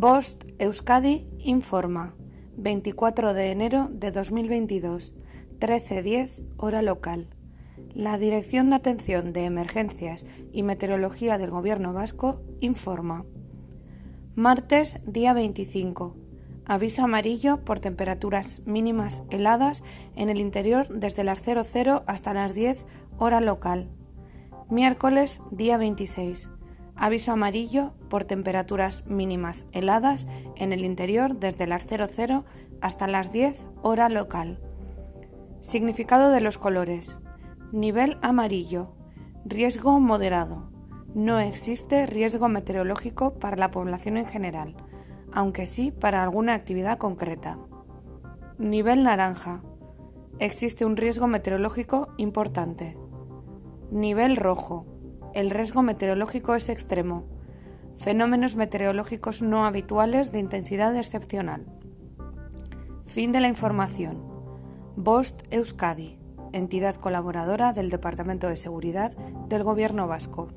Bost Euskadi informa. 24 de enero de 2022, 13.10 hora local. La Dirección de Atención de Emergencias y Meteorología del Gobierno Vasco informa. Martes, día 25. Aviso amarillo por temperaturas mínimas heladas en el interior desde las 00 hasta las 10 hora local. Miércoles, día 26. Aviso amarillo por temperaturas mínimas heladas en el interior desde las 00 hasta las 10 hora local. Significado de los colores. Nivel amarillo. Riesgo moderado. No existe riesgo meteorológico para la población en general, aunque sí para alguna actividad concreta. Nivel naranja. Existe un riesgo meteorológico importante. Nivel rojo el riesgo meteorológico es extremo. Fenómenos meteorológicos no habituales de intensidad excepcional. Fin de la información. Bost Euskadi, entidad colaboradora del Departamento de Seguridad del Gobierno Vasco.